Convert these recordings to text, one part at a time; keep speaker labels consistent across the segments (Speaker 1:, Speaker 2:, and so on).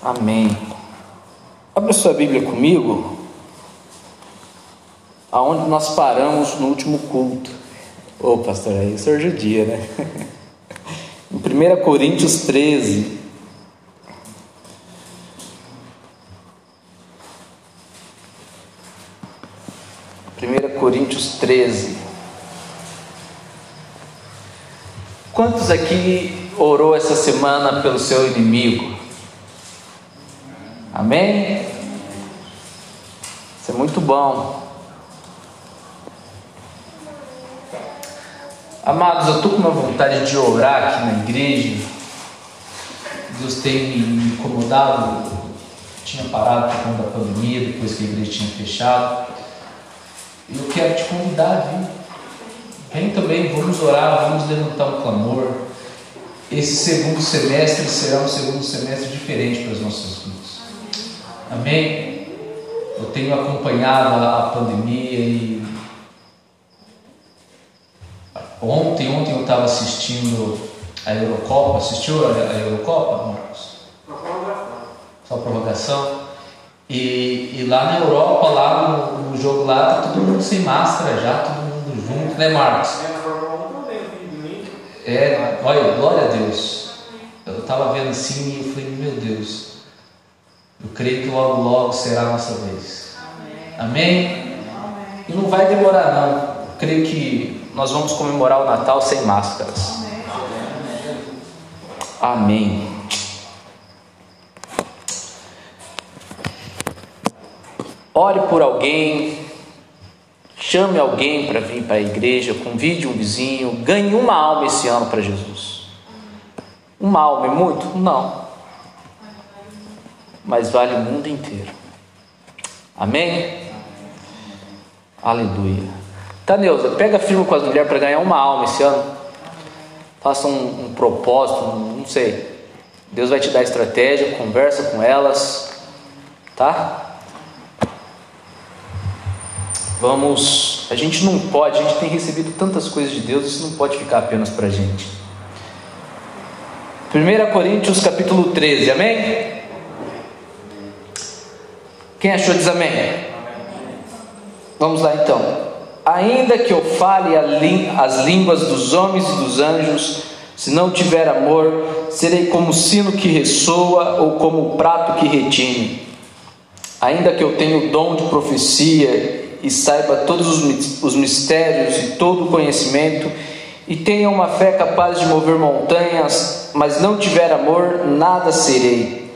Speaker 1: Amém. Abra sua Bíblia comigo, aonde nós paramos no último culto. Ô oh, pastor, aí o dia, né? em 1 Coríntios 13. Primeira Coríntios 13. Quantos aqui orou essa semana pelo seu inimigo? Amém? Isso é muito bom. Amados, eu estou com uma vontade de orar aqui na igreja. Deus tem me incomodado. Eu tinha parado por conta da pandemia, depois que a igreja tinha fechado. Eu quero te convidar a vir. Vem também, vamos orar, vamos levantar um clamor. Esse segundo semestre será um segundo semestre diferente para as nossas vidas. Amém? Eu tenho acompanhado a pandemia e ontem, ontem eu estava assistindo a Eurocopa, assistiu a Eurocopa, Marcos? Só prorrogação. E, e, lá na Europa, lá no, no, jogo lá, tá todo mundo sem máscara já, todo mundo junto, né Marcos? É, olha, glória a Deus. Eu estava vendo assim e eu falei, meu Deus, eu creio que logo, logo será a nossa vez. Amém? Amém? E não vai demorar, não. Eu creio que nós vamos comemorar o Natal sem máscaras. Amém. Ore por alguém, chame alguém para vir para a igreja, convide um vizinho, ganhe uma alma esse ano para Jesus. Uma alma é muito? Não mas vale o mundo inteiro. Amém? Aleluia. Tá, Neuza, pega firme com as mulheres para ganhar uma alma esse ano. Faça um, um propósito, um, não sei. Deus vai te dar estratégia, conversa com elas, tá? Vamos, a gente não pode, a gente tem recebido tantas coisas de Deus, isso não pode ficar apenas para a gente. 1 Coríntios capítulo 13, amém? Quem achou diz amém? Vamos lá então. Ainda que eu fale as línguas dos homens e dos anjos, se não tiver amor, serei como o sino que ressoa ou como o prato que retine. Ainda que eu tenha o dom de profecia e saiba todos os mistérios e todo o conhecimento, e tenha uma fé capaz de mover montanhas, mas não tiver amor, nada serei.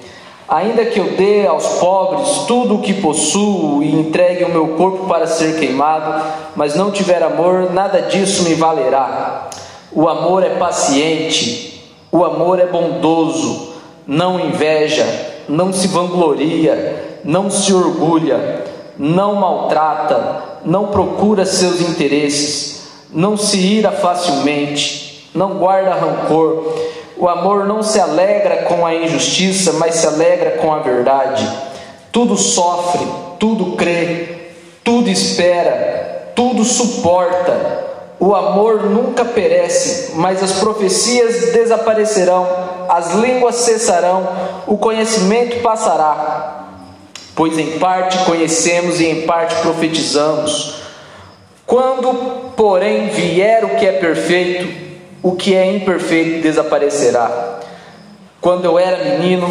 Speaker 1: Ainda que eu dê aos pobres tudo o que possuo e entregue o meu corpo para ser queimado, mas não tiver amor, nada disso me valerá. O amor é paciente, o amor é bondoso, não inveja, não se vangloria, não se orgulha, não maltrata, não procura seus interesses, não se ira facilmente, não guarda rancor o amor não se alegra com a injustiça, mas se alegra com a verdade. Tudo sofre, tudo crê, tudo espera, tudo suporta. O amor nunca perece, mas as profecias desaparecerão, as línguas cessarão, o conhecimento passará. Pois em parte conhecemos e em parte profetizamos. Quando, porém, vier o que é perfeito, o que é imperfeito desaparecerá. Quando eu era menino,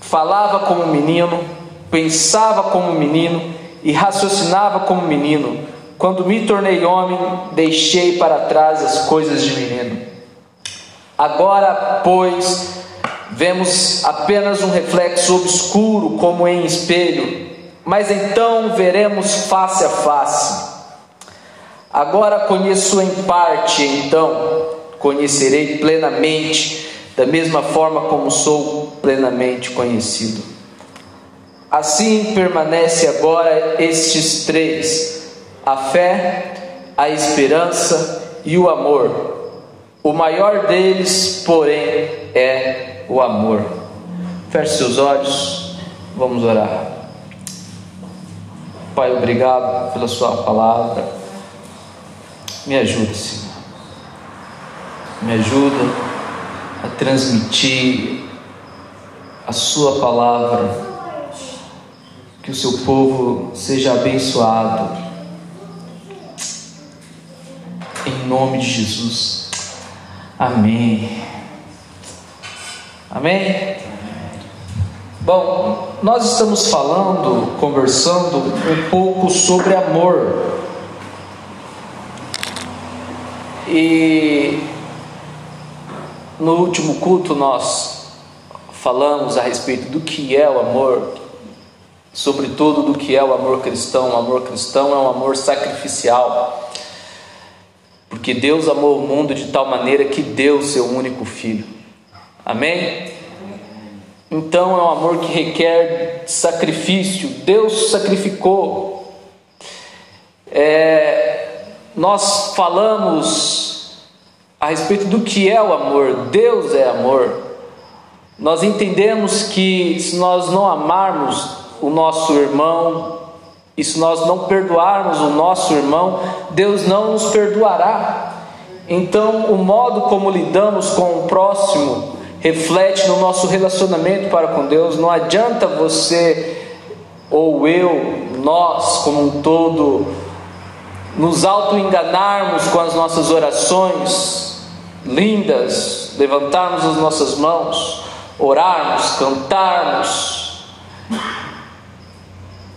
Speaker 1: falava como menino, pensava como menino e raciocinava como menino. Quando me tornei homem, deixei para trás as coisas de menino. Agora, pois, vemos apenas um reflexo obscuro como em espelho, mas então veremos face a face. Agora conheço em parte, então conhecerei plenamente, da mesma forma como sou plenamente conhecido. Assim permanece agora estes três: a fé, a esperança e o amor. O maior deles, porém, é o amor. Feche seus olhos, vamos orar. Pai, obrigado pela Sua palavra. Me ajude, Senhor me ajuda a transmitir a Sua palavra, que o seu povo seja abençoado, em nome de Jesus, amém. Amém? Bom, nós estamos falando, conversando um pouco sobre amor. E no último culto nós falamos a respeito do que é o amor, sobretudo do que é o amor cristão. O amor cristão é um amor sacrificial, porque Deus amou o mundo de tal maneira que deu seu único filho. Amém? Então é um amor que requer sacrifício. Deus sacrificou. É, nós falamos a respeito do que é o amor. Deus é amor. Nós entendemos que se nós não amarmos o nosso irmão, e se nós não perdoarmos o nosso irmão, Deus não nos perdoará. Então, o modo como lidamos com o próximo reflete no nosso relacionamento para com Deus. Não adianta você ou eu, nós como um todo, nos auto-enganarmos com as nossas orações lindas, levantarmos as nossas mãos, orarmos, cantarmos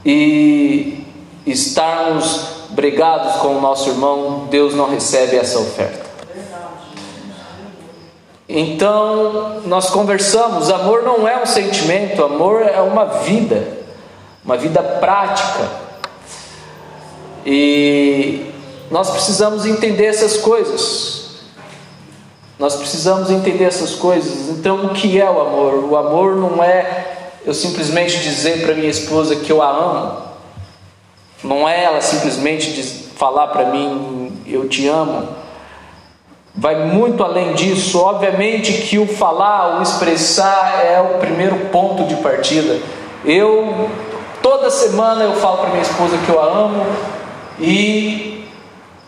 Speaker 1: e estarmos brigados com o nosso irmão, Deus não recebe essa oferta. Então, nós conversamos, amor não é um sentimento, amor é uma vida, uma vida prática. E nós precisamos entender essas coisas. Nós precisamos entender essas coisas. Então, o que é o amor? O amor não é eu simplesmente dizer para minha esposa que eu a amo. Não é ela simplesmente falar para mim eu te amo vai muito além disso. Obviamente que o falar, o expressar é o primeiro ponto de partida. Eu toda semana eu falo para minha esposa que eu a amo e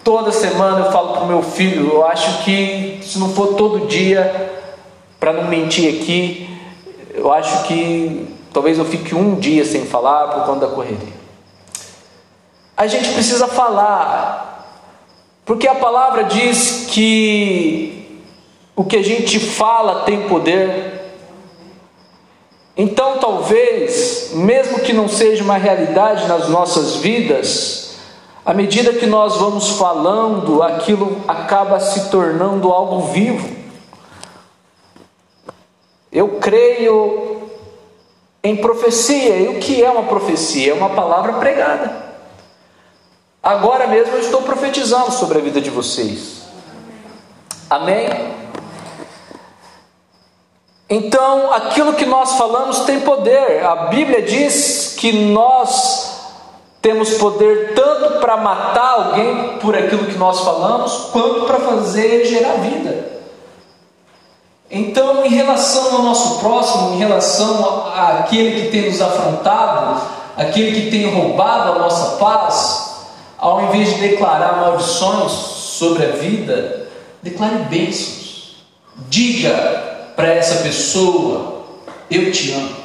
Speaker 1: toda semana eu falo para o meu filho. Eu acho que se não for todo dia, para não mentir aqui, eu acho que talvez eu fique um dia sem falar por conta da correria. A gente precisa falar porque a palavra diz que o que a gente fala tem poder. Então, talvez, mesmo que não seja uma realidade nas nossas vidas, à medida que nós vamos falando, aquilo acaba se tornando algo vivo. Eu creio em profecia. E o que é uma profecia? É uma palavra pregada. Agora mesmo eu estou profetizando sobre a vida de vocês. Amém? Então, aquilo que nós falamos tem poder. A Bíblia diz que nós temos poder tanto para matar alguém por aquilo que nós falamos, quanto para fazer gerar vida. Então, em relação ao nosso próximo, em relação àquele que tem nos afrontado, aquele que tem roubado a nossa paz, ao invés de declarar maldições sobre a vida, declare bênçãos. Diga para essa pessoa: Eu te amo.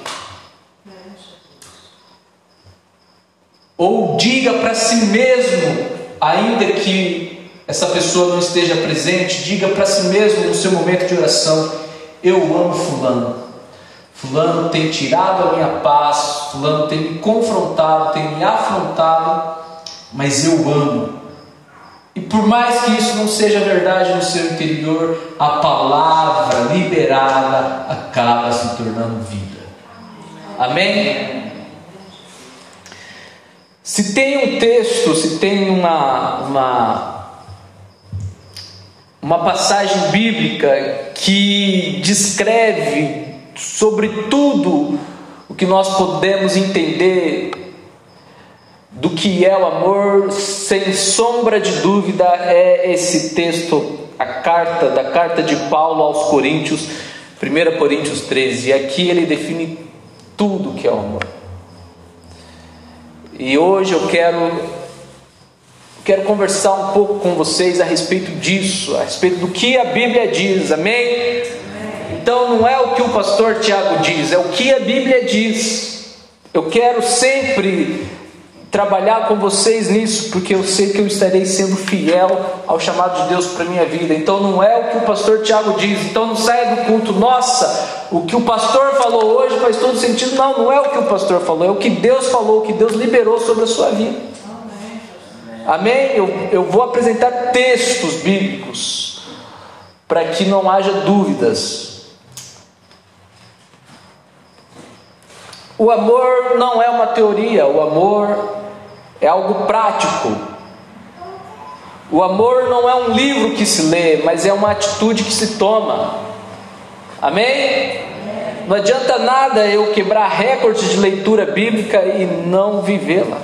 Speaker 1: Ou diga para si mesmo, ainda que essa pessoa não esteja presente, diga para si mesmo no seu momento de oração: Eu amo Fulano. Fulano tem tirado a minha paz, Fulano tem me confrontado, tem me afrontado mas eu amo. E por mais que isso não seja verdade no seu interior, a palavra liberada acaba se tornando vida. Amém? Se tem um texto, se tem uma, uma, uma passagem bíblica que descreve sobre tudo o que nós podemos entender do que é o amor, sem sombra de dúvida, é esse texto, a carta da carta de Paulo aos Coríntios, 1 Coríntios 13. E aqui ele define tudo que é o amor. E hoje eu quero quero conversar um pouco com vocês a respeito disso, a respeito do que a Bíblia diz. Amém? Então não é o que o pastor Tiago diz, é o que a Bíblia diz. Eu quero sempre trabalhar com vocês nisso, porque eu sei que eu estarei sendo fiel ao chamado de Deus para minha vida. Então não é o que o pastor Tiago diz. Então não saia do culto. Nossa, o que o pastor falou hoje faz todo sentido. Não, não é o que o pastor falou, é o que Deus falou, o que Deus liberou sobre a sua vida. Amém? Eu, eu vou apresentar textos bíblicos para que não haja dúvidas O amor não é uma teoria, o amor é algo prático. O amor não é um livro que se lê, mas é uma atitude que se toma. Amém? Não adianta nada eu quebrar recordes de leitura bíblica e não vivê-la.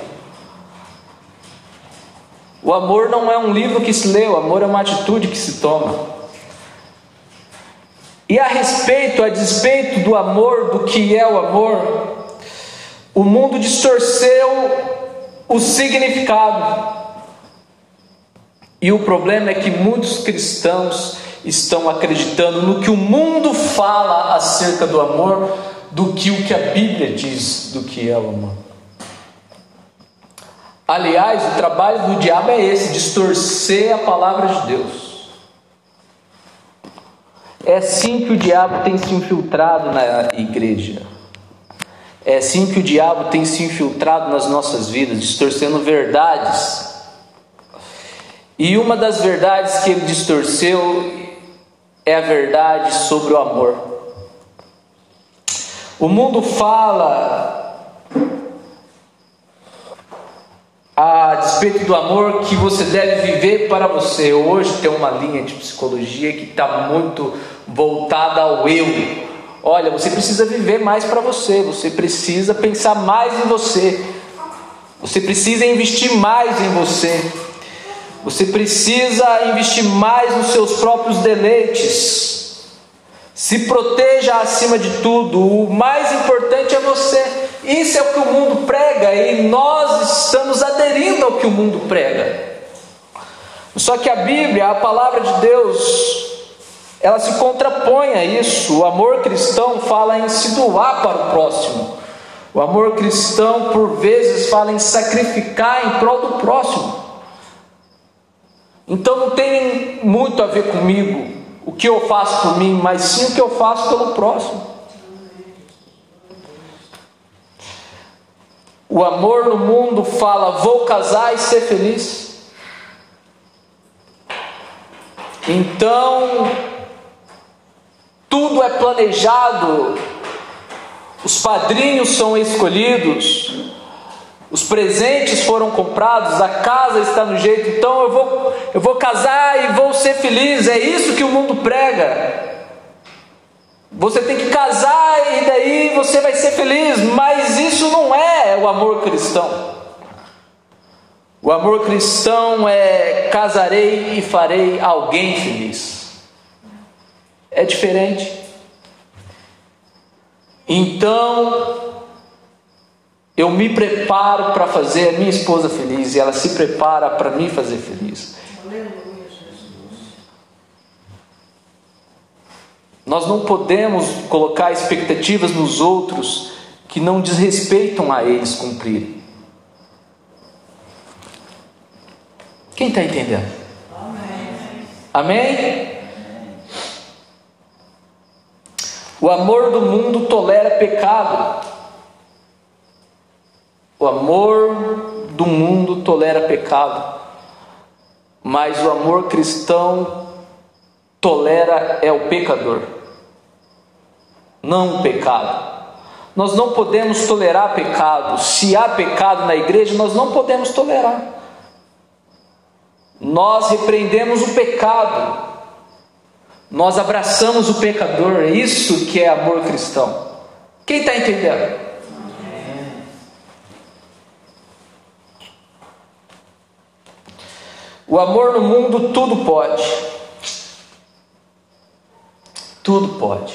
Speaker 1: O amor não é um livro que se lê, o amor é uma atitude que se toma. E a respeito, a despeito do amor, do que é o amor, o mundo distorceu o significado. E o problema é que muitos cristãos estão acreditando no que o mundo fala acerca do amor do que o que a Bíblia diz do que é o amor. Aliás, o trabalho do diabo é esse: distorcer a palavra de Deus. É assim que o diabo tem se infiltrado na igreja. É assim que o diabo tem se infiltrado nas nossas vidas, distorcendo verdades. E uma das verdades que ele distorceu é a verdade sobre o amor. O mundo fala a despeito do amor que você deve viver para você. Hoje tem uma linha de psicologia que está muito voltada ao eu, Olha, você precisa viver mais para você, você precisa pensar mais em você, você precisa investir mais em você, você precisa investir mais nos seus próprios deleites. Se proteja acima de tudo, o mais importante é você. Isso é o que o mundo prega e nós estamos aderindo ao que o mundo prega. Só que a Bíblia, a palavra de Deus, ela se contrapõe a isso. O amor cristão fala em se doar para o próximo. O amor cristão, por vezes, fala em sacrificar em prol do próximo. Então não tem muito a ver comigo o que eu faço por mim, mas sim o que eu faço pelo próximo. O amor no mundo fala: vou casar e ser feliz. Então, tudo é planejado, os padrinhos são escolhidos, os presentes foram comprados, a casa está no jeito, então eu vou, eu vou casar e vou ser feliz. É isso que o mundo prega. Você tem que casar e daí você vai ser feliz, mas isso não é o amor cristão. O amor cristão é casarei e farei alguém feliz é diferente. Então, eu me preparo para fazer a minha esposa feliz e ela se prepara para me fazer feliz. Nós não podemos colocar expectativas nos outros que não desrespeitam a eles cumprirem. Quem está entendendo? Amém? Amém? O amor do mundo tolera pecado. O amor do mundo tolera pecado. Mas o amor cristão tolera é o pecador, não o pecado. Nós não podemos tolerar pecado. Se há pecado na igreja, nós não podemos tolerar. Nós repreendemos o pecado, nós abraçamos o pecador, é isso que é amor cristão. Quem está entendendo? O amor no mundo tudo pode. Tudo pode.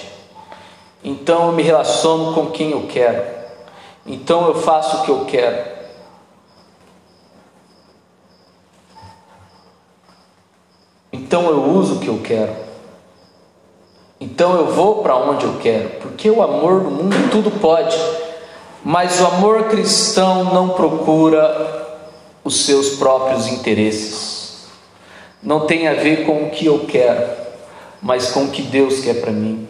Speaker 1: Então eu me relaciono com quem eu quero. Então eu faço o que eu quero. Então eu uso o que eu quero. Então eu vou para onde eu quero, porque o amor no mundo tudo pode, mas o amor cristão não procura os seus próprios interesses. Não tem a ver com o que eu quero, mas com o que Deus quer para mim.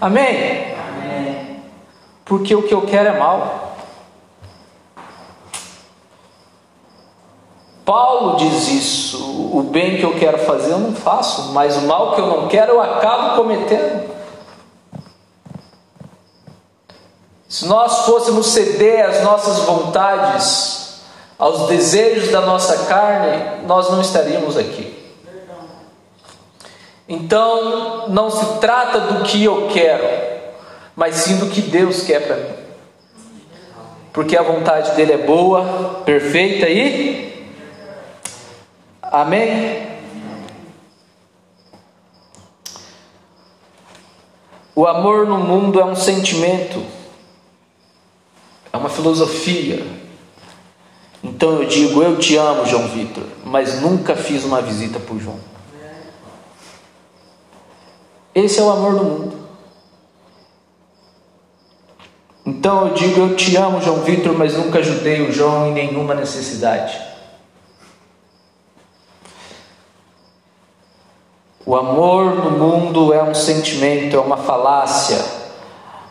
Speaker 1: Amém? Amém? Porque o que eu quero é mal. Paulo diz isso: o bem que eu quero fazer eu não faço, mas o mal que eu não quero eu acabo cometendo. Se nós fôssemos ceder às nossas vontades, aos desejos da nossa carne, nós não estaríamos aqui. Então, não se trata do que eu quero, mas sim do que Deus quer para mim. Porque a vontade dele é boa, perfeita e Amém? O amor no mundo é um sentimento, é uma filosofia. Então eu digo: Eu te amo, João Vitor, mas nunca fiz uma visita por João. Esse é o amor do mundo. Então eu digo: Eu te amo, João Vitor, mas nunca ajudei o João em nenhuma necessidade. O amor no mundo é um sentimento, é uma falácia.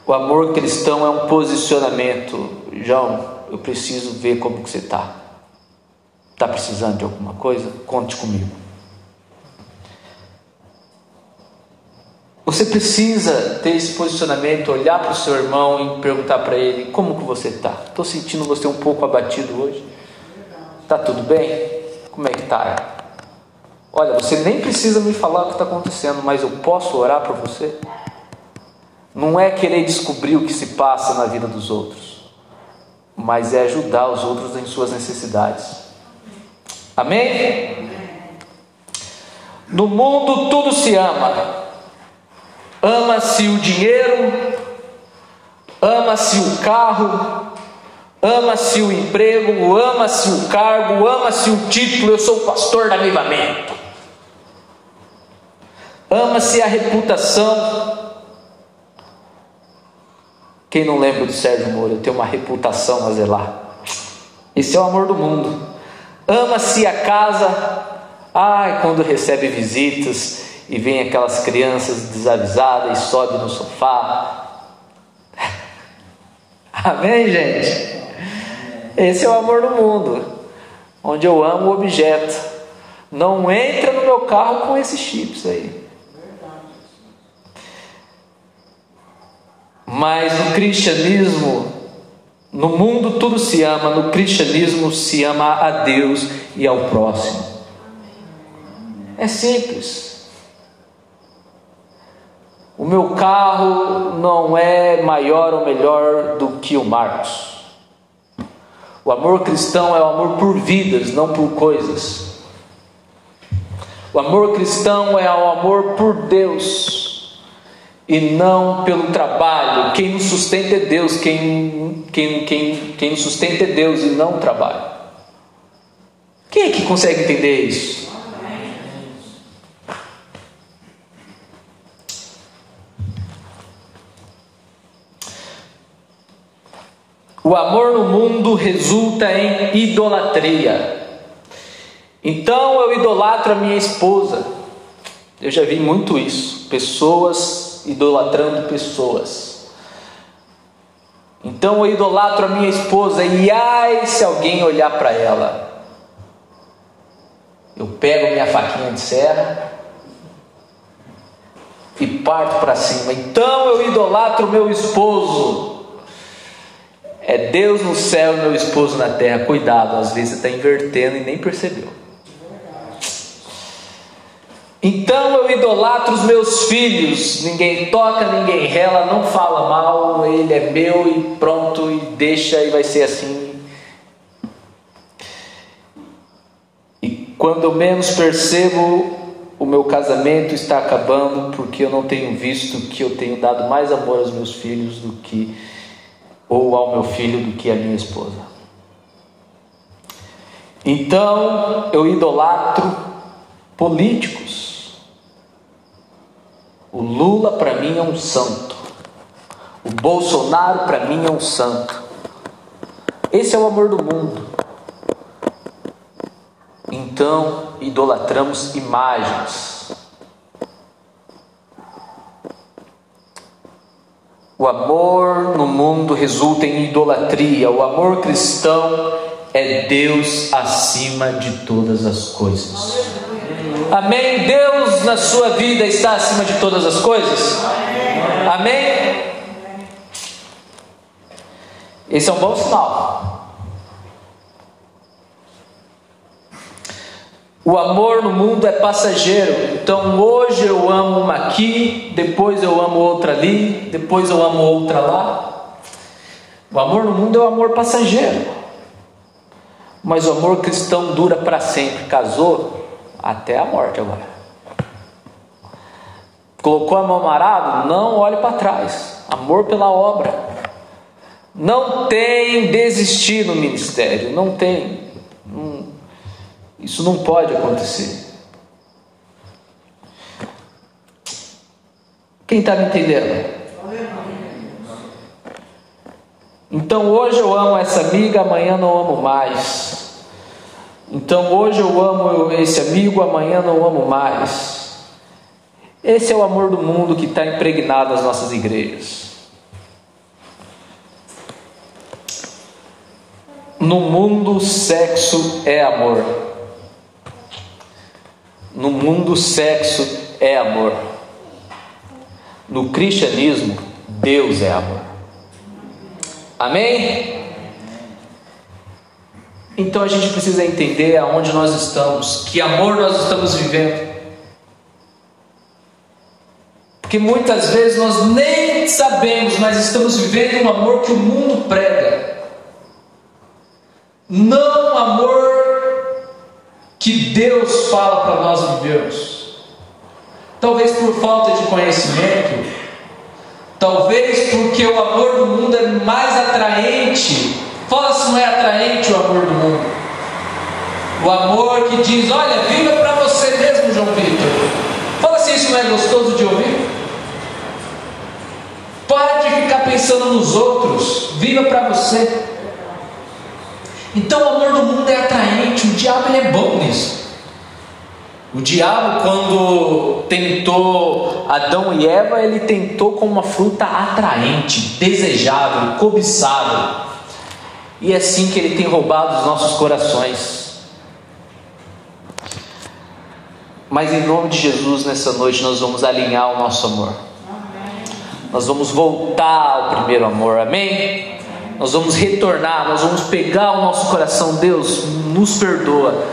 Speaker 1: O amor cristão é um posicionamento. João, eu preciso ver como que você está. Está precisando de alguma coisa? Conte comigo. Você precisa ter esse posicionamento, olhar para o seu irmão e perguntar para ele como que você está. Estou sentindo você um pouco abatido hoje. Está tudo bem? Como é que está? Olha, você nem precisa me falar o que está acontecendo, mas eu posso orar por você? Não é querer descobrir o que se passa na vida dos outros, mas é ajudar os outros em suas necessidades. Amém? No mundo tudo se ama. Ama-se o dinheiro, ama-se o carro, ama-se o emprego, ama-se o cargo, ama-se o título. Eu sou pastor da avivamento ama-se a reputação. Quem não lembra do Sérgio Moro? Tenho uma reputação a zelar. Esse é o amor do mundo. Ama-se a casa. Ai, quando recebe visitas e vem aquelas crianças desavisadas e sobe no sofá. Amém, gente? Esse é o amor do mundo, onde eu amo o objeto. Não entra no meu carro com esses chips aí. Mas no cristianismo, no mundo tudo se ama, no cristianismo se ama a Deus e ao próximo. É simples. O meu carro não é maior ou melhor do que o Marcos. O amor cristão é o amor por vidas, não por coisas. O amor cristão é o amor por Deus e não pelo trabalho. Quem nos sustenta é Deus, quem, quem, quem, quem nos sustenta é Deus e não o trabalho. Quem é que consegue entender isso? O amor no mundo resulta em idolatria. Então eu idolatro a minha esposa. Eu já vi muito isso. Pessoas idolatrando pessoas. Então eu idolatro a minha esposa e ai se alguém olhar para ela. Eu pego minha faquinha de serra e parto para cima. Então eu idolatro meu esposo. É Deus no céu e meu esposo na terra. Cuidado, às vezes você está invertendo e nem percebeu. Então eu idolatro os meus filhos, ninguém toca, ninguém rela, não fala mal, ele é meu e pronto, e deixa e vai ser assim. E quando eu menos percebo, o meu casamento está acabando porque eu não tenho visto que eu tenho dado mais amor aos meus filhos do que, ou ao meu filho do que à minha esposa. Então eu idolatro políticos O Lula para mim é um santo. O Bolsonaro para mim é um santo. Esse é o amor do mundo. Então, idolatramos imagens. O amor no mundo resulta em idolatria. O amor cristão é Deus acima de todas as coisas. Amém? Deus na sua vida está acima de todas as coisas? Amém? Esse é um bom sinal. O amor no mundo é passageiro. Então hoje eu amo uma aqui, depois eu amo outra ali, depois eu amo outra lá. O amor no mundo é o amor passageiro. Mas o amor cristão dura para sempre. Casou até a morte agora. Colocou a mão amarado? Não olhe para trás. Amor pela obra. Não tem desistir no ministério. Não tem. Isso não pode acontecer. Quem está me entendendo? Então hoje eu amo essa amiga, amanhã não amo mais. Então hoje eu amo esse amigo, amanhã não amo mais. Esse é o amor do mundo que está impregnado nas nossas igrejas. No mundo, sexo é amor. No mundo, sexo é amor. No cristianismo, Deus é amor. Amém? Então a gente precisa entender aonde nós estamos, que amor nós estamos vivendo. Porque muitas vezes nós nem sabemos, mas estamos vivendo um amor que o mundo prega. Não amor que Deus fala para nós vivermos. Talvez por falta de conhecimento, talvez porque o amor do mundo é mais atraente. Fala se não é atraente o amor do mundo. O amor que diz: Olha, viva para você mesmo, João Vitor. Fala se isso não é gostoso de ouvir. Pare de ficar pensando nos outros, viva para você. Então o amor do mundo é atraente, o diabo ele é bom nisso. O diabo, quando tentou Adão e Eva, ele tentou com uma fruta atraente, desejável, cobiçável. E é assim que ele tem roubado os nossos corações. Mas em nome de Jesus, nessa noite, nós vamos alinhar o nosso amor. Nós vamos voltar ao primeiro amor, amém? nós vamos retornar, nós vamos pegar o nosso coração, Deus, nos perdoa.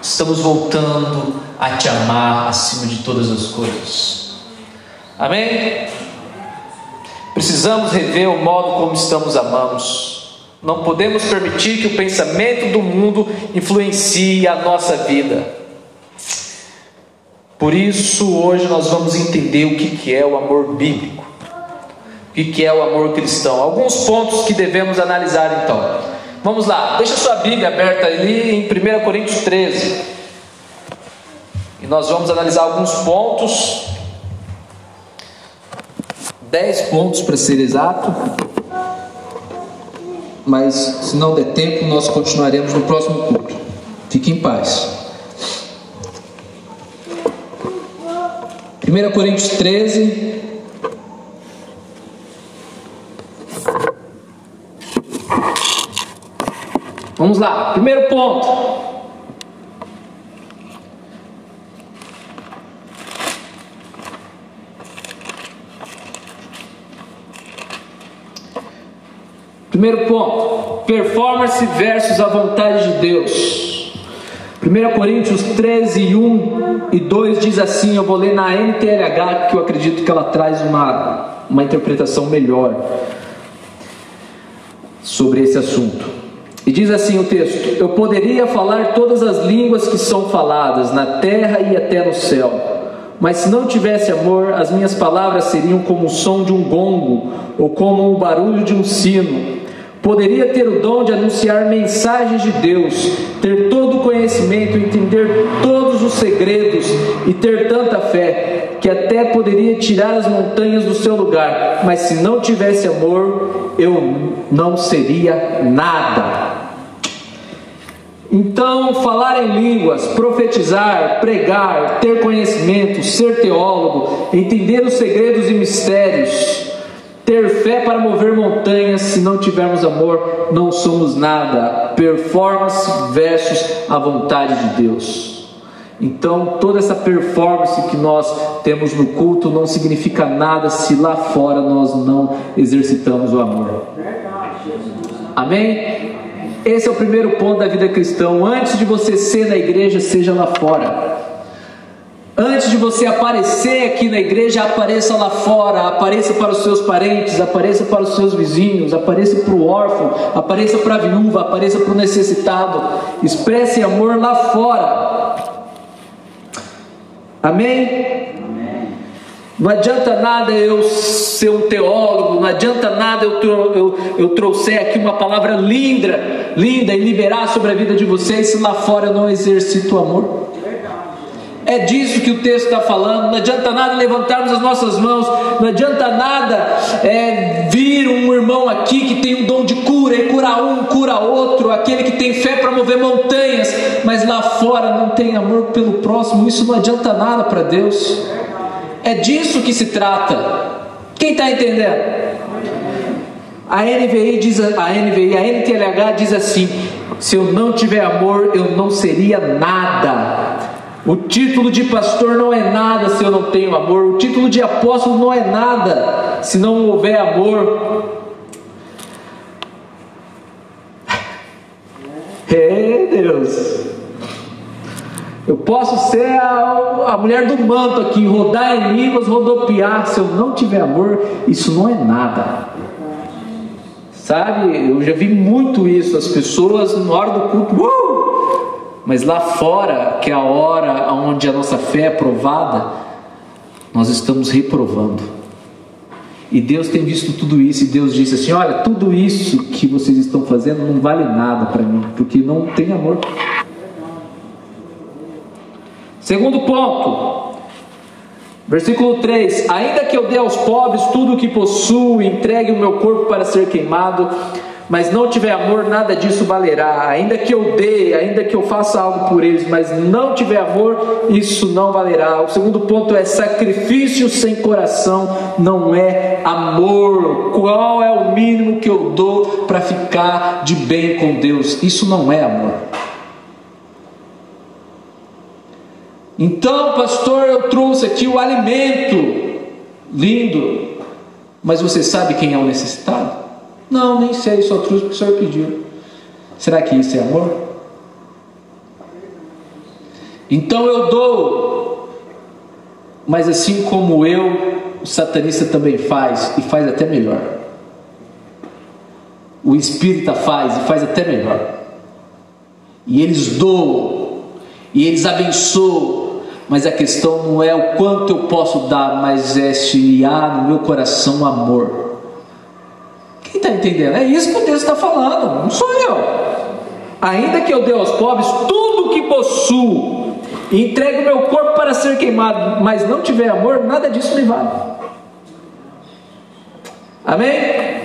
Speaker 1: Estamos voltando a te amar acima de todas as coisas. Amém? Precisamos rever o modo como estamos amamos. Não podemos permitir que o pensamento do mundo influencie a nossa vida. Por isso, hoje nós vamos entender o que é o amor bíblico e que é o amor cristão. Alguns pontos que devemos analisar então. Vamos lá, deixa sua Bíblia aberta ali em 1 Coríntios 13. E nós vamos analisar alguns pontos. Dez pontos para ser exato. Mas se não der tempo, nós continuaremos no próximo culto. Fique em paz. 1 Coríntios 13, Vamos lá, primeiro ponto. Primeiro ponto, performance versus a vontade de Deus. 1 Coríntios 13, 1 e 2 diz assim: Eu vou ler na NTLH, que eu acredito que ela traz uma, uma interpretação melhor sobre esse assunto. E diz assim o texto: Eu poderia falar todas as línguas que são faladas na terra e até no céu, mas se não tivesse amor, as minhas palavras seriam como o som de um gongo ou como o barulho de um sino. Poderia ter o dom de anunciar mensagens de Deus, ter todo o conhecimento, entender todos os segredos e ter tanta fé que até poderia tirar as montanhas do seu lugar, mas se não tivesse amor, eu não seria nada. Então, falar em línguas, profetizar, pregar, ter conhecimento, ser teólogo, entender os segredos e mistérios, ter fé para mover montanhas, se não tivermos amor, não somos nada. Performance versus a vontade de Deus. Então, toda essa performance que nós temos no culto não significa nada se lá fora nós não exercitamos o amor. Amém? Esse é o primeiro ponto da vida cristã. Antes de você ser na igreja, seja lá fora. Antes de você aparecer aqui na igreja, apareça lá fora, apareça para os seus parentes, apareça para os seus vizinhos, apareça para o órfão, apareça para a viúva, apareça para o necessitado. Expresse amor lá fora. Amém? Não adianta nada eu ser um teólogo, não adianta nada eu, eu, eu trouxer aqui uma palavra linda, linda e liberar sobre a vida de vocês se lá fora eu não exercito o amor. É disso que o texto está falando. Não adianta nada levantarmos as nossas mãos, não adianta nada é, vir um irmão aqui que tem um dom de cura e curar um, cura outro, aquele que tem fé para mover montanhas, mas lá fora não tem amor pelo próximo. Isso não adianta nada para Deus. É disso que se trata. Quem está entendendo? A NVI diz, a NVI, a NTLH diz assim: se eu não tiver amor, eu não seria nada. O título de pastor não é nada se eu não tenho amor. O título de apóstolo não é nada se não houver amor. É Deus. Eu posso ser a, a mulher do manto aqui, rodar em línguas, rodopiar. Se eu não tiver amor, isso não é nada. Sabe, eu já vi muito isso. As pessoas, na hora do culto, uh! Mas lá fora, que é a hora onde a nossa fé é provada, nós estamos reprovando. E Deus tem visto tudo isso, e Deus disse assim: Olha, tudo isso que vocês estão fazendo não vale nada para mim, porque não tem amor. Segundo ponto, versículo 3: Ainda que eu dê aos pobres tudo o que possuo, entregue o meu corpo para ser queimado, mas não tiver amor, nada disso valerá. Ainda que eu dê, ainda que eu faça algo por eles, mas não tiver amor, isso não valerá. O segundo ponto é sacrifício sem coração não é amor. Qual é o mínimo que eu dou para ficar de bem com Deus? Isso não é amor. Então, pastor, eu trouxe aqui o alimento lindo, mas você sabe quem é o necessitado? Não, nem sei, só trouxe porque o Senhor pediu. Será que isso é amor? Então eu dou, mas assim como eu, o satanista também faz, e faz até melhor. O espírita faz e faz até melhor. E eles doam, e eles abençoam, mas a questão não é o quanto eu posso dar, mas é se há no meu coração amor. Está entendendo? É isso que o está falando, não sou eu. Ainda que eu dê aos pobres tudo o que possuo, e entregue o meu corpo para ser queimado, mas não tiver amor, nada disso me vale. Amém?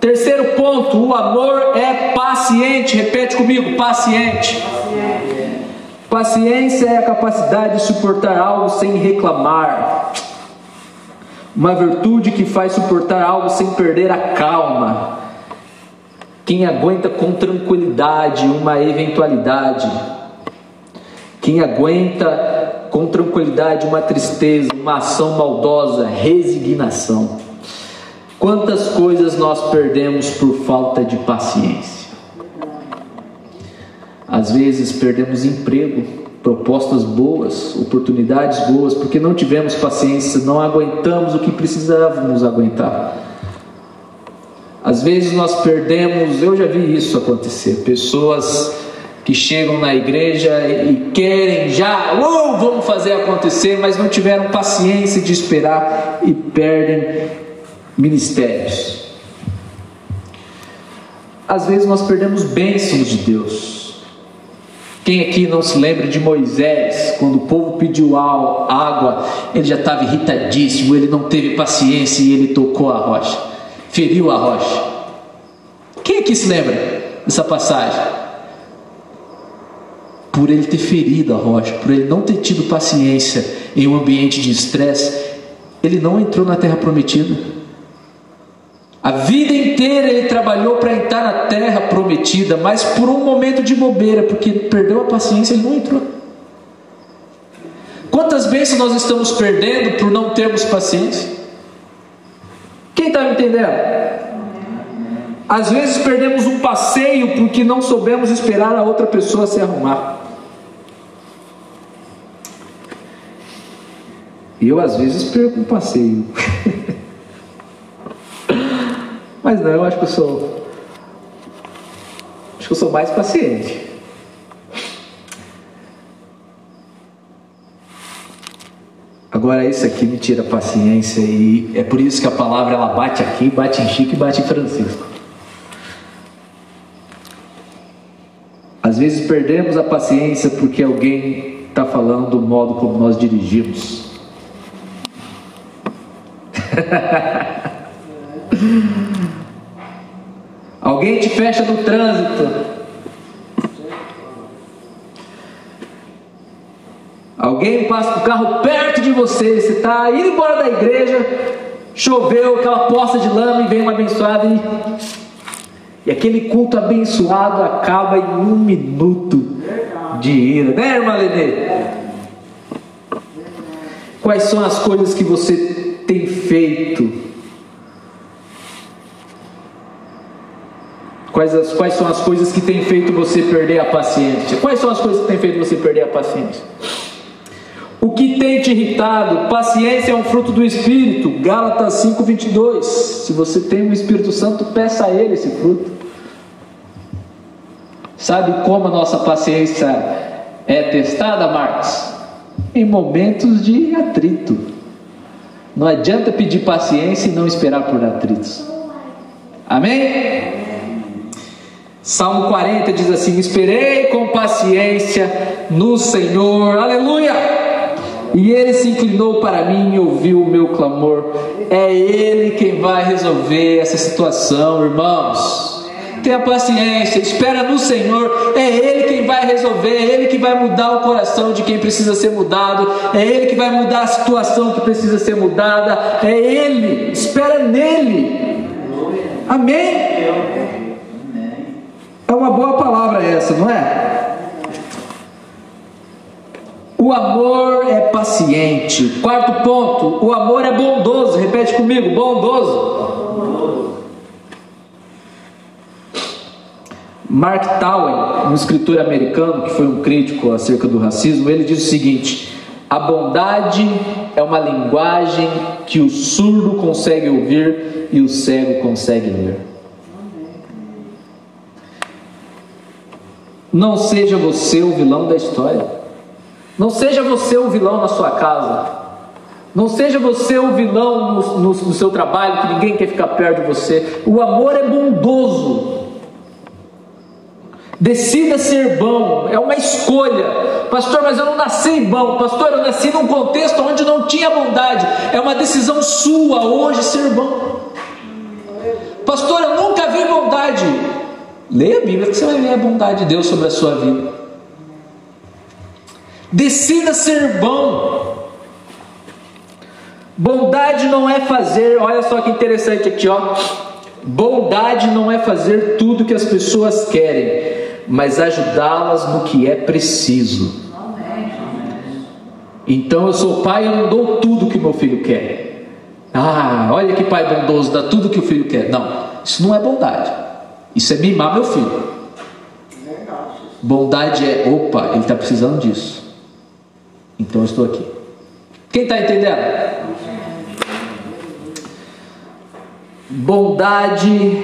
Speaker 1: Terceiro ponto, o amor é paciente. Repete comigo, paciente. Paciência é a capacidade de suportar algo sem reclamar uma virtude que faz suportar algo sem perder a calma. Quem aguenta com tranquilidade uma eventualidade. Quem aguenta com tranquilidade uma tristeza, uma ação maldosa, resignação. Quantas coisas nós perdemos por falta de paciência? Às vezes perdemos emprego propostas boas, oportunidades boas, porque não tivemos paciência, não aguentamos o que precisávamos aguentar. Às vezes nós perdemos, eu já vi isso acontecer, pessoas que chegam na igreja e querem já, uh, vamos fazer acontecer, mas não tiveram paciência de esperar e perdem ministérios. às vezes nós perdemos bênçãos de Deus. Quem aqui não se lembra de Moisés, quando o povo pediu água, ele já estava irritadíssimo, ele não teve paciência e ele tocou a rocha, feriu a rocha. Quem aqui se lembra dessa passagem? Por ele ter ferido a rocha, por ele não ter tido paciência em um ambiente de estresse, ele não entrou na terra prometida. A vida inteira ele trabalhou para entrar na terra prometida, mas por um momento de bobeira, porque perdeu a paciência, ele não entrou. Quantas bênçãos nós estamos perdendo por não termos paciência? Quem está me entendendo? Às vezes perdemos um passeio porque não soubemos esperar a outra pessoa se arrumar. E eu às vezes perco um passeio. Mas não, eu acho que eu sou. Acho que eu sou mais paciente. Agora isso aqui me tira paciência e é por isso que a palavra ela bate aqui, bate em Chico e bate em Francisco. Às vezes perdemos a paciência porque alguém está falando do modo como nós dirigimos. Alguém te fecha no trânsito. Alguém passa com o carro perto de você. Você está indo embora da igreja. Choveu aquela poça de lama e vem uma abençoada e, e aquele culto abençoado acaba em um minuto de ira, né, irmã Lenê? Quais são as coisas que você tem feito Quais, as, quais são as coisas que têm feito você perder a paciência? Quais são as coisas que têm feito você perder a paciência? O que tem te irritado? Paciência é um fruto do Espírito. Gálatas 5,22. Se você tem o Espírito Santo, peça a Ele esse fruto. Sabe como a nossa paciência é testada, Marcos? Em momentos de atrito. Não adianta pedir paciência e não esperar por atritos. Amém? Salmo 40 diz assim: Esperei com paciência no Senhor, aleluia! E ele se inclinou para mim e ouviu o meu clamor. É ele quem vai resolver essa situação, irmãos. Tenha paciência, espera no Senhor. É Ele quem vai resolver, é Ele que vai mudar o coração de quem precisa ser mudado, é Ele que vai mudar a situação que precisa ser mudada. É Ele, espera nele. Amém? É uma boa palavra essa, não é? O amor é paciente. Quarto ponto, o amor é bondoso. Repete comigo, bondoso. Mark Twain, um escritor americano que foi um crítico acerca do racismo, ele diz o seguinte: a bondade é uma linguagem que o surdo consegue ouvir e o cego consegue ler. Não seja você o vilão da história. Não seja você o vilão na sua casa. Não seja você o vilão no, no, no, seu trabalho, que ninguém quer ficar perto de você. O amor é bondoso. Decida ser bom, é uma escolha. Pastor, mas eu não nasci bom. Pastor, eu nasci num contexto onde não tinha bondade. É uma decisão sua hoje ser bom. Pastor, eu nunca vi bondade. Leia a Bíblia que você vai ver a bondade de Deus sobre a sua vida. Decida ser bom. Bondade não é fazer, olha só que interessante aqui, ó. Bondade não é fazer tudo que as pessoas querem, mas ajudá-las no que é preciso. Então eu sou pai, eu não dou tudo que meu filho quer. Ah, olha que pai bondoso, dá tudo que o filho quer. Não, isso não é bondade. Isso é mimar meu filho. Bondade é, opa, ele está precisando disso. Então eu estou aqui. Quem está entendendo? Bondade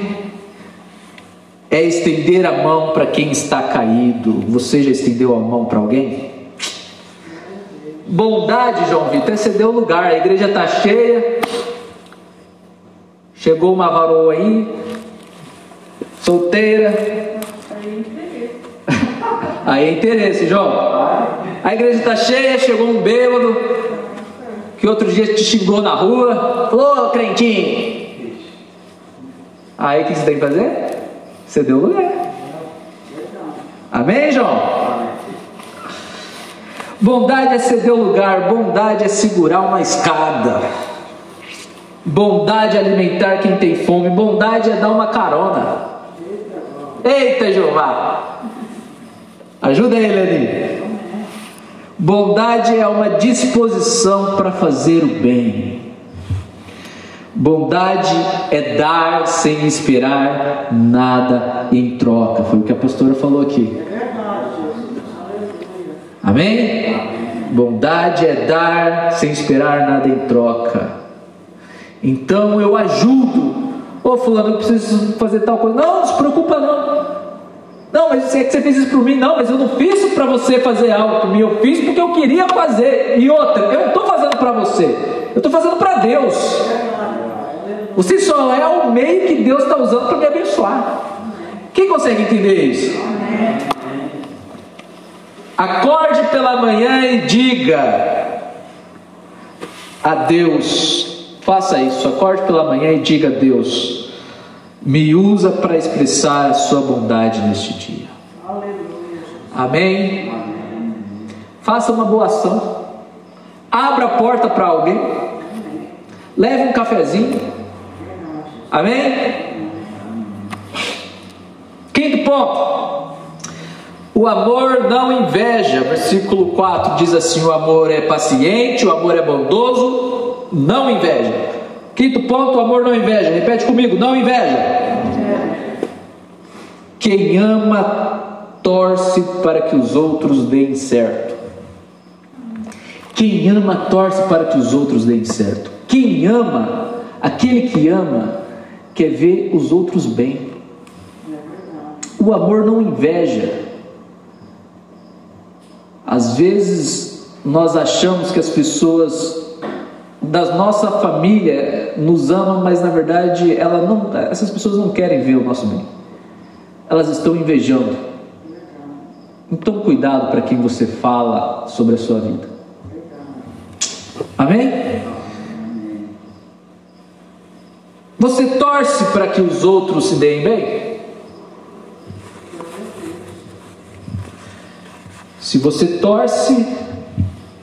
Speaker 1: é estender a mão para quem está caído. Você já estendeu a mão para alguém? Bondade, João Vitor, é ceder o lugar. A igreja está cheia. Chegou uma varoa aí, Solteira. Aí é interesse, João. A igreja está cheia, chegou um bêbado que outro dia te xingou na rua. Falou, crentinho. Aí o que você tem que fazer? Você deu lugar. Amém, João? Bondade é ceder o lugar, bondade é segurar uma escada. Bondade é alimentar quem tem fome, bondade é dar uma carona. Eita, Jeová! Ajuda aí, Lenin. Bondade é uma disposição para fazer o bem. Bondade é dar sem esperar nada em troca. Foi o que a pastora falou aqui. Amém? Bondade é dar sem esperar nada em troca. Então eu ajudo. Ô fulano, eu preciso fazer tal coisa. Não, não se preocupa não. Não, mas é que você fez isso por mim. Não, mas eu não fiz isso para você fazer algo por mim. Eu fiz porque eu queria fazer. E outra, eu não estou fazendo para você. Eu estou fazendo para Deus. Você só é o meio que Deus está usando para me abençoar. Quem consegue entender isso? Acorde pela manhã e diga a Deus, faça isso, acorde pela manhã e diga a Deus, me usa para expressar a sua bondade neste dia. Amém? Faça uma boa ação. Abra a porta para alguém. Leve um cafezinho. Amém? Quinto ponto. O amor não inveja. Versículo 4 diz assim: o amor é paciente, o amor é bondoso, não inveja. Quinto ponto: amor não inveja. Repete comigo: não inveja. Quem ama, torce para que os outros deem certo. Quem ama, torce para que os outros deem certo. Quem ama, aquele que ama, quer ver os outros bem. O amor não inveja. Às vezes nós achamos que as pessoas da nossa família nos amam, mas na verdade ela não, essas pessoas não querem ver o nosso bem. Elas estão invejando. Então cuidado para quem você fala sobre a sua vida. Amém? Você torce para que os outros se deem bem? Se você torce,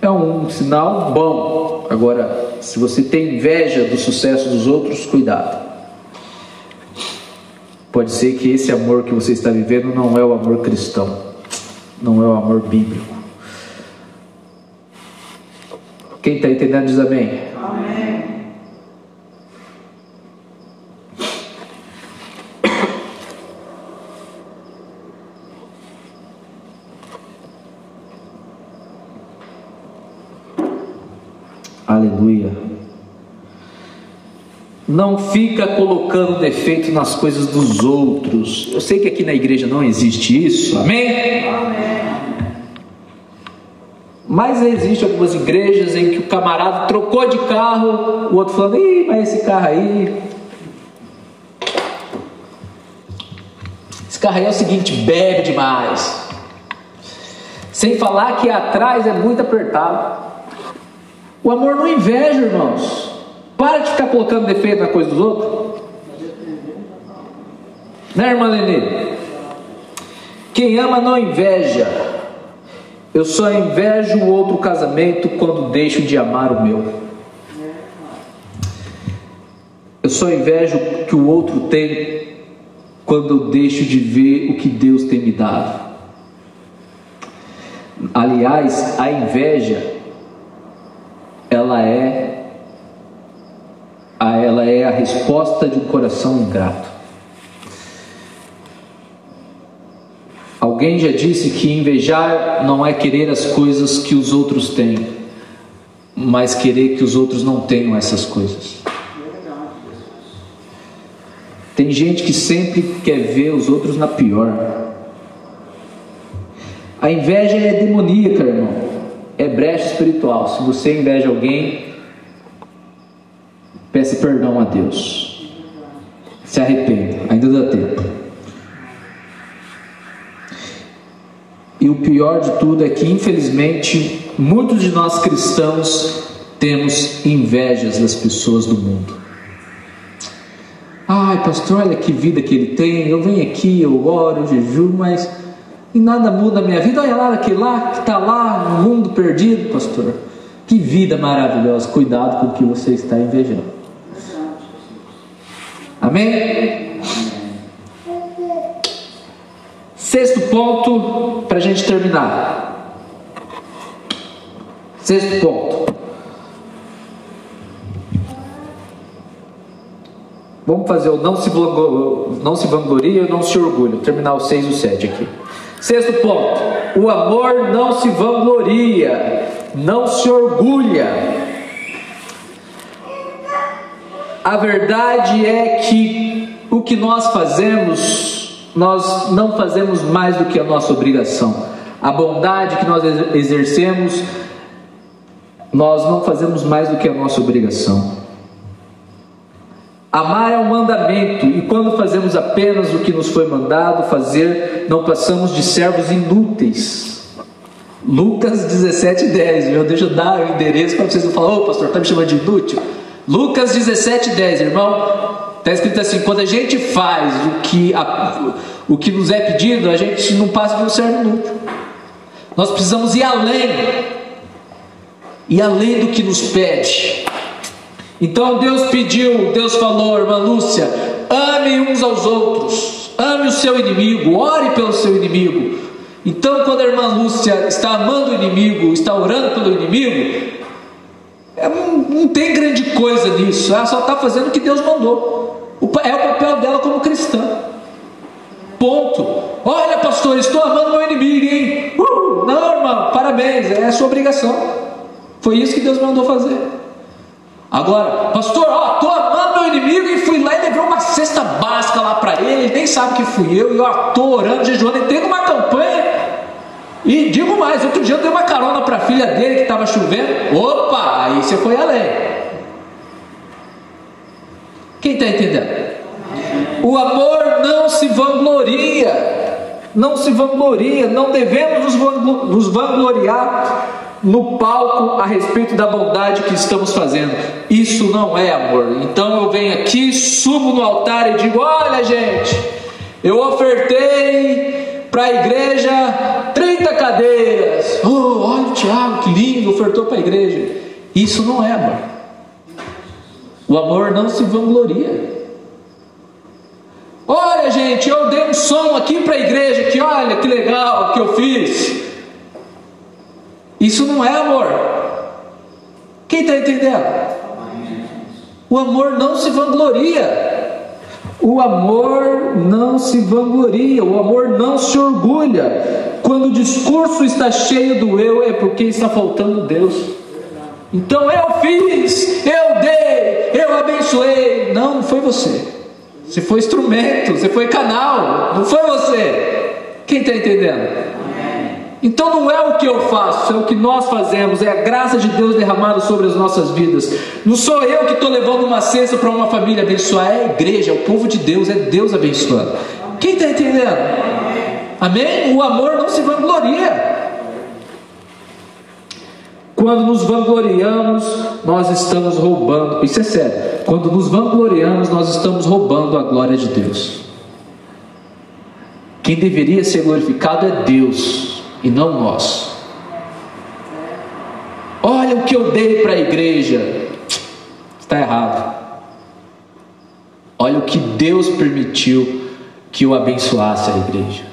Speaker 1: é um sinal bom. Agora, se você tem inveja do sucesso dos outros, cuidado. Pode ser que esse amor que você está vivendo não é o amor cristão, não é o amor bíblico. Quem está entendendo diz amém. Amém. Aleluia. Não fica colocando defeito nas coisas dos outros. Eu sei que aqui na igreja não existe isso. Amém? Amém. Mas existe algumas igrejas em que o camarada trocou de carro, o outro falando, Ih, mas esse carro aí. Esse carro aí é o seguinte, bebe demais. Sem falar que atrás é muito apertado. O amor não inveja, irmãos. Para de ficar colocando defeito na coisa dos outros. Né, irmã Lenê? Quem ama não inveja. Eu só invejo o outro casamento quando deixo de amar o meu. Eu só invejo o que o outro tem quando eu deixo de ver o que Deus tem me dado. Aliás, a inveja ela é a, ela é a resposta de um coração ingrato. Alguém já disse que invejar não é querer as coisas que os outros têm, mas querer que os outros não tenham essas coisas. Tem gente que sempre quer ver os outros na pior. A inveja é demoníaca, irmão é brecha espiritual. Se você inveja alguém, peça perdão a Deus. Se arrependa, ainda dá tempo. E o pior de tudo é que, infelizmente, muitos de nós cristãos temos invejas das pessoas do mundo. Ai, pastor, olha que vida que ele tem. Eu venho aqui, eu oro, eu jejuo, mas e nada muda a minha vida. Olha lá aquele lá que está lá mundo perdido, pastor. Que vida maravilhosa. Cuidado com o que você está invejando. Amém? Sexto ponto para a gente terminar. Sexto ponto. Vamos fazer o não se, vangloria não se orgulha. Terminar o 6 e o 7 aqui. Sexto ponto: o amor não se vangloria, não se orgulha. A verdade é que o que nós fazemos, nós não fazemos mais do que a nossa obrigação. A bondade que nós exercemos, nós não fazemos mais do que a nossa obrigação. Amar é um mandamento, e quando fazemos apenas o que nos foi mandado fazer, não passamos de servos inúteis. Lucas 17, 10. Meu, deixa eu dar o endereço para vocês não falarem, ô oh, pastor, está me chamando de inútil? Lucas 17, 10, irmão. Está escrito assim: quando a gente faz o que, a, o que nos é pedido, a gente não passa de um servo inútil. Nós precisamos ir além, e além do que nos pede. Então Deus pediu, Deus falou, irmã Lúcia, ame uns aos outros, ame o seu inimigo, ore pelo seu inimigo. Então, quando a irmã Lúcia está amando o inimigo, está orando pelo inimigo, é, não tem grande coisa nisso, ela só está fazendo o que Deus mandou. É o papel dela como cristã. Ponto. Olha, pastor, estou amando meu inimigo, hein? Uh, não, irmão, parabéns, é a sua obrigação. Foi isso que Deus mandou fazer. Agora, pastor, ó, tô amando meu inimigo e fui lá e levei uma cesta básica lá para ele, ele nem sabe que fui eu, e ó, tô orando, jejuando, entrei numa campanha. E digo mais, outro dia eu dei uma carona para a filha dele que estava chovendo. Opa, aí você foi além. Quem está entendendo? O amor não se vangloria, não se vangloria, não devemos nos vangloriar no palco a respeito da bondade que estamos fazendo. Isso não é amor. Então eu venho aqui, subo no altar e digo: Olha, gente, eu ofertei para a igreja 30 cadeiras. Oh, olha o Tiago, que lindo, ofertou para a igreja. Isso não é amor. O amor não se vangloria. Olha, gente, eu dei um som aqui para a igreja, que olha que legal que eu fiz. Isso não é amor. Quem está entendendo? O amor não se vangloria. O amor não se vangloria, o amor não se orgulha. Quando o discurso está cheio do eu, é porque está faltando Deus. Então eu fiz, eu dei, eu abençoei. Não, não foi você. Você foi instrumento, você foi canal, não foi você. Quem está entendendo? Então não é o que eu faço, é o que nós fazemos, é a graça de Deus derramada sobre as nossas vidas. Não sou eu que estou levando uma cesta para uma família abençoar, é a igreja, é o povo de Deus, é Deus abençoando. Quem está entendendo? Amém? O amor não se vangloria. Quando nos vangloriamos, nós estamos roubando. Isso é sério. Quando nos vangloriamos, nós estamos roubando a glória de Deus. Quem deveria ser glorificado é Deus e não nós. Olha o que eu dei para a igreja. Está errado. Olha o que Deus permitiu que eu abençoasse a igreja.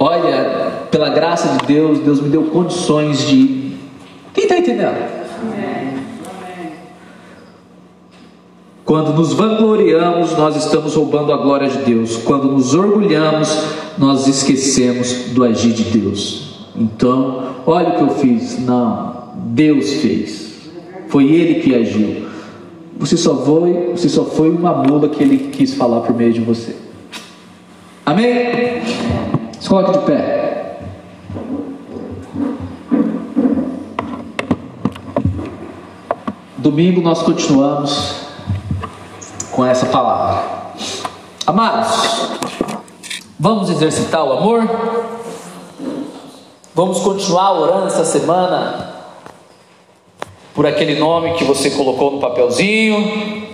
Speaker 1: Olha, pela graça de Deus, Deus me deu condições de. Quem está entendendo? Quando nos vangloriamos, nós estamos roubando a glória de Deus. Quando nos orgulhamos, nós esquecemos do agir de Deus. Então, olha o que eu fiz. Não, Deus fez. Foi Ele que agiu. Você só foi, você só foi uma mula que Ele quis falar por meio de você. Amém? Se coloque de pé. Domingo nós continuamos com essa palavra. Amados, vamos exercitar o amor? Vamos continuar orando essa semana por aquele nome que você colocou no papelzinho.